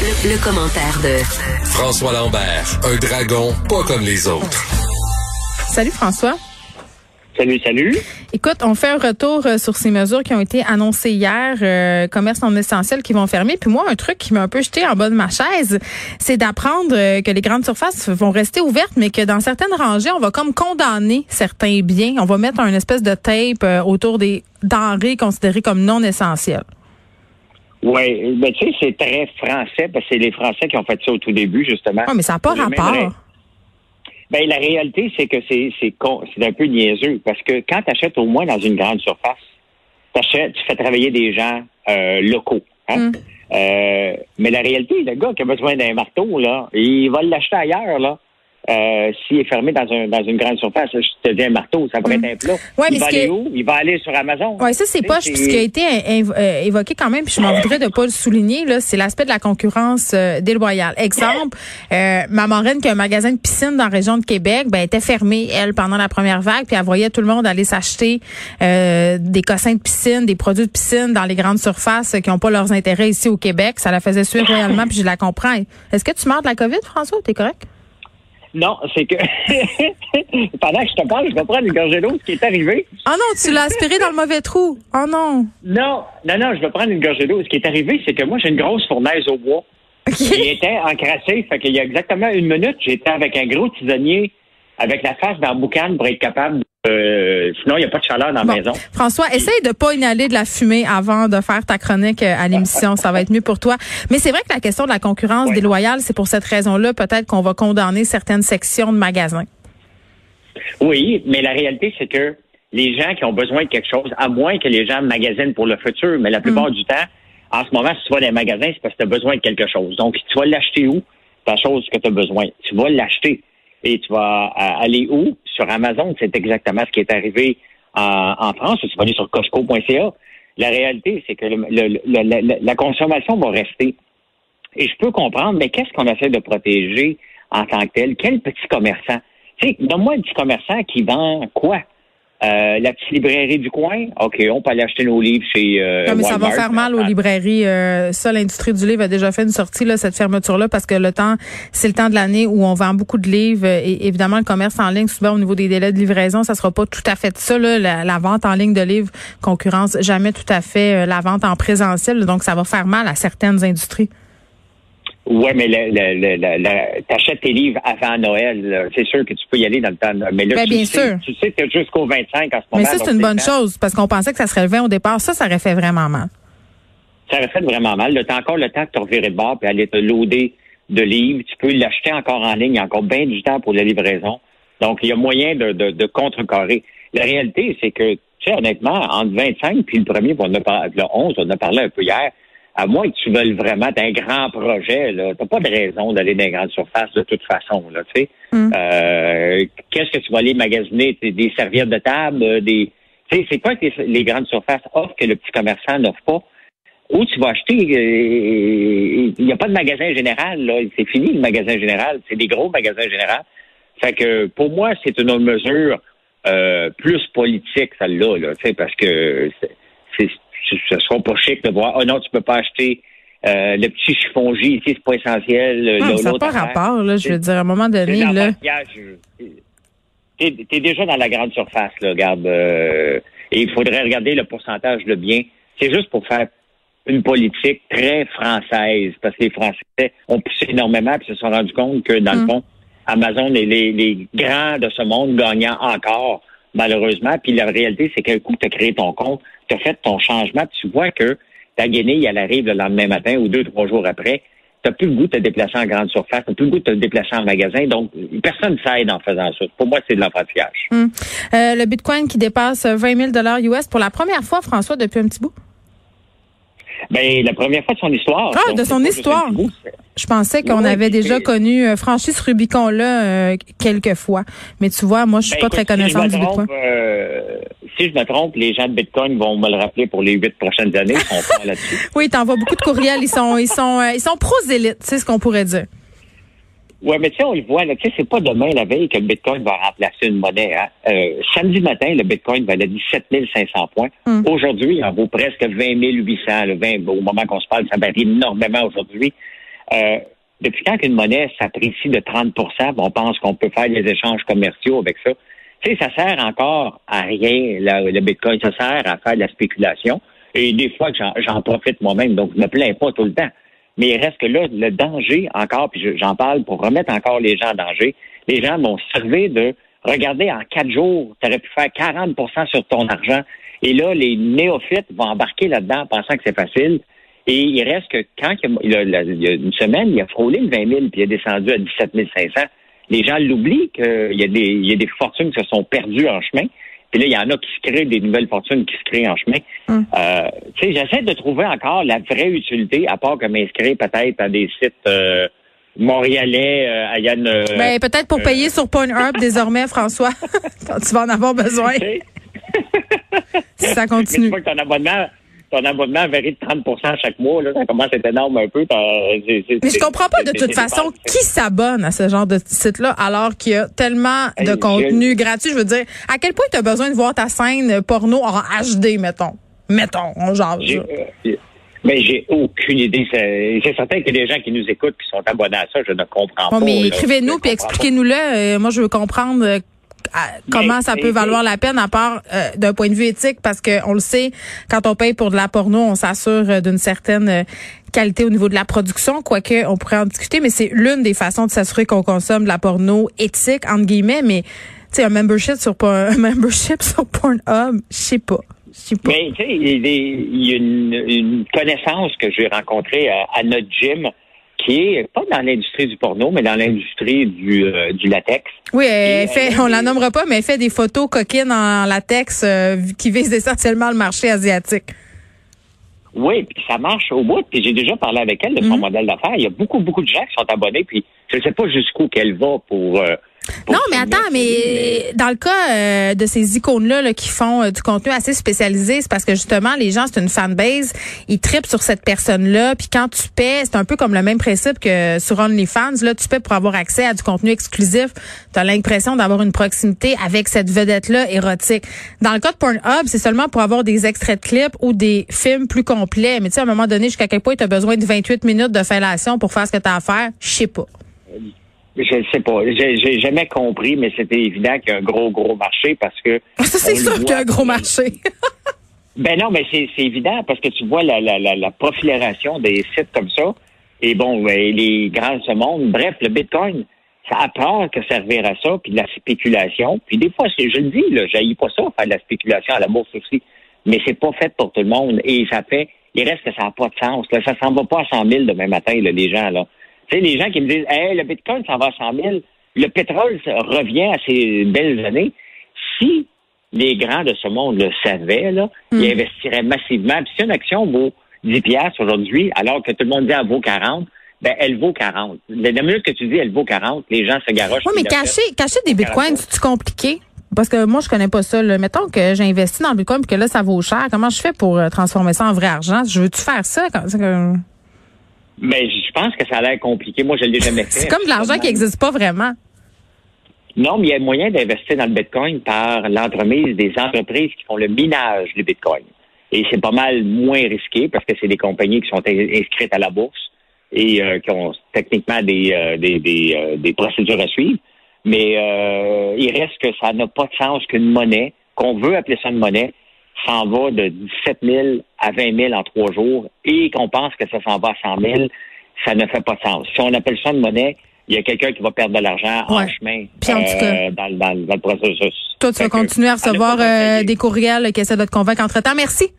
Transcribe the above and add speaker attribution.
Speaker 1: Le, le commentaire de
Speaker 2: François Lambert, un dragon pas comme les autres.
Speaker 3: Salut François.
Speaker 4: Salut, salut.
Speaker 3: Écoute, on fait un retour euh, sur ces mesures qui ont été annoncées hier, euh, commerce non essentiel qui vont fermer. Puis moi, un truc qui m'a un peu jeté en bas de ma chaise, c'est d'apprendre euh, que les grandes surfaces vont rester ouvertes, mais que dans certaines rangées, on va comme condamner certains biens. On va mettre un espèce de tape autour des denrées considérées comme non essentielles.
Speaker 4: Oui, ben tu sais, c'est très français, parce que c'est les Français qui ont fait ça au tout début, justement.
Speaker 3: Oui, mais ça n'a pas rapport.
Speaker 4: Ben, la réalité, c'est que c'est c'est con- c'est un peu niaiseux, parce que quand tu achètes au moins dans une grande surface, t'achètes, tu fais travailler des gens euh, locaux. Hein?
Speaker 3: Mm.
Speaker 4: Euh, mais la réalité, le gars qui a besoin d'un marteau, là, il va l'acheter ailleurs, là. Euh, S'il est fermé dans, un, dans une grande surface, je te dis un marteau, ça pourrait
Speaker 3: Mm.
Speaker 4: être un plat.
Speaker 3: Ouais, mais
Speaker 4: il va aller
Speaker 3: que-
Speaker 4: où? Il va aller sur Amazon.
Speaker 3: Oui, ça, c'est
Speaker 4: sais,
Speaker 3: pas ce qui a été euh, évoqué quand même, puis je m'en voudrais de pas le souligner, là, c'est l'aspect de la concurrence euh, déloyale. Exemple, euh, ma marraine qui a un magasin de piscine dans la région de Québec, ben, était fermée, elle, pendant la première vague, puis elle voyait tout le monde aller s'acheter euh, des cossins de piscine, des produits de piscine dans les grandes surfaces qui n'ont pas leurs intérêts ici au Québec. Ça la faisait suivre réellement, puis je la comprends. Est-ce que tu meurs de la COVID, François? T'es correct?
Speaker 4: Non, c'est que pendant que je te parle, je vais prendre une gorgée d'eau, ce qui est arrivé.
Speaker 3: Oh non, tu l'as aspiré dans le mauvais trou. Oh non.
Speaker 4: Non, non, non, je vais prendre une gorgée d'eau. Ce qui est arrivé, c'est que moi, j'ai une grosse fournaise au bois. Il était encrassé, fait qu'il y a exactement une minute, j'étais avec un gros tisonnier avec la face dans la boucane pour être capable. Euh, sinon, il n'y a pas de chaleur dans la maison.
Speaker 3: François, essaye de pas inhaler de la fumée avant de faire ta chronique euh, à l'émission. Ça va être mieux pour toi. Mais c'est vrai que la question de la concurrence
Speaker 4: Ouais.
Speaker 3: déloyale, c'est pour cette raison-là peut-être qu'on va condamner certaines sections de magasins.
Speaker 4: Oui, mais la réalité, c'est que les gens qui ont besoin de quelque chose, à moins que les gens magasinent pour le futur, mais la plupart du temps, en ce moment, si tu vas dans les magasins, c'est parce que tu as besoin de quelque chose. Donc, tu vas l'acheter où? Ta chose que tu as besoin. Tu vas l'acheter. Et tu vas euh, aller où? Sur Amazon, c'est exactement ce qui est arrivé en, en France. Tu vas aller sur Costco.ca. La réalité, c'est que la- la consommation va rester. Et je peux comprendre, mais qu'est-ce qu'on essaie de protéger en tant que tel? Quel petit commerçant? Tu sais, donne-moi un petit commerçant qui vend quoi? Euh, la petite librairie du coin? OK, on peut aller acheter nos livres chez euh,
Speaker 3: non, mais ça va faire mal aux librairies. Euh, ça, l'industrie du livre a déjà fait une sortie, là, cette fermeture-là, parce que le temps, c'est le temps de l'année où on vend beaucoup de livres. Et évidemment, le commerce en ligne, souvent au niveau des délais de livraison, ça sera pas tout à fait ça. Là, la, la vente en ligne de livres concurrence jamais tout à fait euh, la vente en présentiel. Donc, ça va faire mal à certaines industries.
Speaker 4: Ouais, mais t'achètes tes livres avant Noël. C'est sûr que tu peux y aller dans le temps. Mais là,
Speaker 3: Ben,
Speaker 4: tu
Speaker 3: bien
Speaker 4: sais,
Speaker 3: sûr.
Speaker 4: Tu sais que jusqu'au 25 en ce moment.
Speaker 3: Mais ça, c'est une bonne
Speaker 4: temps.
Speaker 3: chose, parce qu'on pensait que ça serait le 20 au départ. Ça, ça aurait fait vraiment mal.
Speaker 4: Ça aurait fait vraiment mal. Tu as encore le temps de te revirer de bord puis aller te loader de livres. Tu peux l'acheter encore en ligne. Il y a encore bien du temps pour la livraison. Donc, il y a moyen de, de, de contrecarrer. La réalité, c'est que, tu sais, honnêtement, entre 25 puis le premier, on a par- le 11, on en a parlé un peu hier, à moins que tu veuilles vraiment un grand projet, là, t'as pas de raison d'aller dans les grandes surfaces de toute façon, là, tu sais.
Speaker 3: Mm.
Speaker 4: Euh, qu'est-ce que tu vas aller magasiner? Des- serviettes de table, euh, des... Tu sais, c'est quoi que les, les grandes surfaces offrent que le petit commerçant n'offre pas? Où tu vas acheter, euh, il n'y a pas de magasin général, là. C'est fini le magasin général. C'est des gros magasins généraux. Fait que pour moi, c'est une mesure euh, plus politique, celle-là, là, tu sais, parce que c'est- ce sera pas chic de voir, oh non, tu peux pas acheter euh, le petit chiffon J ici, c'est pas essentiel.
Speaker 3: Non,
Speaker 4: là,
Speaker 3: ça n'a pas rapport, là. Je veux dire, à un moment donné, là.
Speaker 4: l'emballage. T'es t'es déjà dans la grande surface, là, regarde. euh, et il faudrait regarder le pourcentage de biens. C'est juste pour faire une politique très française, parce que les Français ont poussé énormément et se sont rendus compte que, dans le fond, Amazon et les, les grands de ce monde gagnant encore, malheureusement. Puis la réalité, c'est qu'un coup, tu as créé ton compte, tu as fait ton changement, tu vois que ta guenille, elle arrive le lendemain matin ou deux, trois jours après. Tu n'as plus le goût de te déplacer en grande surface, tu n'as plus le goût de te déplacer en magasin. Donc, personne ne s'aide en faisant ça. Pour moi, c'est de l'enfantillage.
Speaker 3: Hum. Euh, le Bitcoin qui dépasse 20 000 US pour la première fois, François, depuis un petit bout.
Speaker 4: Ben, la première fois de son histoire.
Speaker 3: Ah, de son histoire. Je pensais qu'on avait déjà connu euh, franchi ce Rubicon-là euh, quelques fois. Mais tu vois, moi, je suis
Speaker 4: Ben,
Speaker 3: pas
Speaker 4: écoute,
Speaker 3: très connaissante
Speaker 4: si
Speaker 3: du Bitcoin.
Speaker 4: trompe, euh, si je me trompe, les gens de Bitcoin vont me le rappeler pour les huit prochaines années. Pas là-dessus.
Speaker 3: Oui, t'envoies beaucoup de courriels. Ils sont, ils sont, euh, ils sont prosélytes, c'est ce qu'on pourrait dire.
Speaker 4: Ouais, mais tu sais, on le voit, tu sais, c'est pas demain la veille que le Bitcoin va remplacer une monnaie. Hein. Euh, samedi matin, le Bitcoin valait 17 500 points.
Speaker 3: Hum.
Speaker 4: Aujourd'hui, il en vaut presque 20 800. Le 20, au moment qu'on se parle, ça varie énormément aujourd'hui. euh, depuis quand qu'une monnaie s'apprécie de 30% on pense qu'on peut faire des échanges commerciaux avec ça. Tu sais, ça sert encore à rien, le Bitcoin. Ça sert à faire de la spéculation. Et des fois, j'en profite moi-même, donc je me plains pas tout le temps. Mais il reste que là, le danger encore, puis j'en parle pour remettre encore les gens en danger, les gens vont servir de regarder en quatre jours, tu aurais pu faire 40% sur ton argent. Et là, les néophytes vont embarquer là-dedans pensant que c'est facile. Et il reste que quand il y, a, une semaine, il a frôlé le 20 000 puis il est descendu à 17 500. Les gens l'oublient qu'il y a des fortunes qui se sont perdues en chemin. Puis là, il y en a qui se créent des nouvelles fortunes qui se créent en chemin. Hum. Euh, tu sais, j'essaie de trouver encore la vraie utilité, à part que m'inscrire peut-être à des sites euh, montréalais, euh, à Yann. Euh,
Speaker 3: ben, peut-être pour payer sur Pornhub désormais, François, quand tu vas en avoir besoin. si ça continue.
Speaker 4: Mais tu ton abonnement, ton abonnement varie de 30% chaque mois. Là, ça commence à être énorme un peu.
Speaker 3: mais je comprends pas de toute façon qui s'abonne à ce genre de site-là alors qu'il y a tellement de contenu gratuit? Je veux dire, à quel point tu as besoin de voir ta scène porno en HD, mettons? Mettons, on genre.
Speaker 4: Euh, mais j'ai aucune idée. C'est certain a des gens qui nous écoutent qui sont abonnés à ça. Je ne comprends pas.
Speaker 3: Mais écrivez-nous puis expliquez-nous-le. Euh, moi, je veux comprendre euh, comment ça peut valoir la peine à part euh, d'un point de vue éthique parce que on le sait quand on paye pour de la porno on s'assure euh, d'une certaine euh, qualité au niveau de la production quoique on pourrait en discuter mais c'est l'une des façons de s'assurer qu'on consomme de la porno éthique entre guillemets mais tu sais un membership sur un membership sur Pornhub je sais pas.
Speaker 4: Mais tu sais, il y a une, connaissance que j'ai rencontrée à, notre gym qui est pas dans l'industrie du porno, mais dans l'industrie du, euh, du latex.
Speaker 3: Oui, elle fait, on la nommera pas, mais elle fait des photos coquines en latex euh, qui visent essentiellement le marché asiatique.
Speaker 4: Oui, puis ça marche au bout. Puis j'ai déjà parlé avec elle de son mhm. modèle d'affaires. Il y a beaucoup, beaucoup de gens qui sont abonnés. Puis je ne sais pas jusqu'où qu'elle va pour euh,
Speaker 3: non, mais attends, mais dans le cas euh, de ces icônes-là qui font euh, du contenu assez spécialisé, c'est parce que justement, les gens, c'est une fanbase, ils tripent sur cette personne-là, puis quand tu paies, c'est un peu comme le même principe que sur OnlyFans, là, tu paies pour avoir accès à du contenu exclusif, tu as l'impression d'avoir une proximité avec cette vedette-là érotique. Dans le cas de Pornhub, c'est seulement pour avoir des extraits de clips ou des films plus complets, mais tu sais, à un moment donné, jusqu'à quel point tu as besoin de 28 minutes de fellation pour faire ce que tu as à faire, je sais pas.
Speaker 4: Je ne sais pas. J'ai jamais compris, mais c'était évident qu'il y a un gros, gros marché parce que.
Speaker 3: Ça, c'est sûr qu'il y a un gros marché.
Speaker 4: ben non, mais c'est évident parce que tu vois la, la, la, la profilération des sites comme ça. Et bon, ben, les grands de ce monde. Bref, le Bitcoin, ça a peur que servir à ça, puis de la spéculation. Puis des fois, je le dis, là, j'haïs pas ça, faire de la spéculation à la bourse aussi. Mais c'est pas fait pour tout le monde. Et ça fait, il reste que ça n'a pas de sens. Là. Ça s'en va pas à 100 000 demain matin, là, les gens, là. Tu sais, les gens qui me disent, hey, le Bitcoin s'en va à 100 000, le pétrole revient à ses belles années. Si les grands de ce monde le savaient, là, ils hmm. investiraient massivement. Puis si une action vaut 10 piastres aujourd'hui, alors que tout le monde dit qu'elle vaut 40, ben, elle vaut 40. La minute que tu dis elle vaut 40, les gens se garochent.
Speaker 3: Oui, mais cacher, cacher des bitcoins, c'est compliqué? Parce que moi, je connais pas ça. Là. Mettons que j'ai investi dans le bitcoin et que là, ça vaut cher. Comment je fais pour euh, transformer ça en vrai argent? Je veux-tu faire ça?
Speaker 4: Mais je pense que ça a l'air compliqué. Moi, je l'ai jamais fait.
Speaker 3: C'est comme de l'argent qui n'existe pas vraiment.
Speaker 4: Non, mais il y a moyen d'investir dans le Bitcoin par l'entremise des entreprises qui font le minage du Bitcoin. Et c'est pas mal moins risqué parce que c'est des compagnies qui sont inscrites à la bourse et euh, qui ont techniquement des, euh, des, des, euh, des, procédures à suivre. Mais il reste que ça n'a pas de sens qu'une monnaie, qu'on veut appeler ça une monnaie, s'en va de 17 000 à 20 000 en trois jours et qu'on pense que ça s'en va à 100 000, ça ne fait pas de sens. Si on appelle ça une monnaie, il y a quelqu'un qui va perdre de l'argent en chemin euh, dans, dans, dans, le processus.
Speaker 3: Toi, tu vas continuer à recevoir euh, des courriels qui essaient de te convaincre entre-temps. Merci.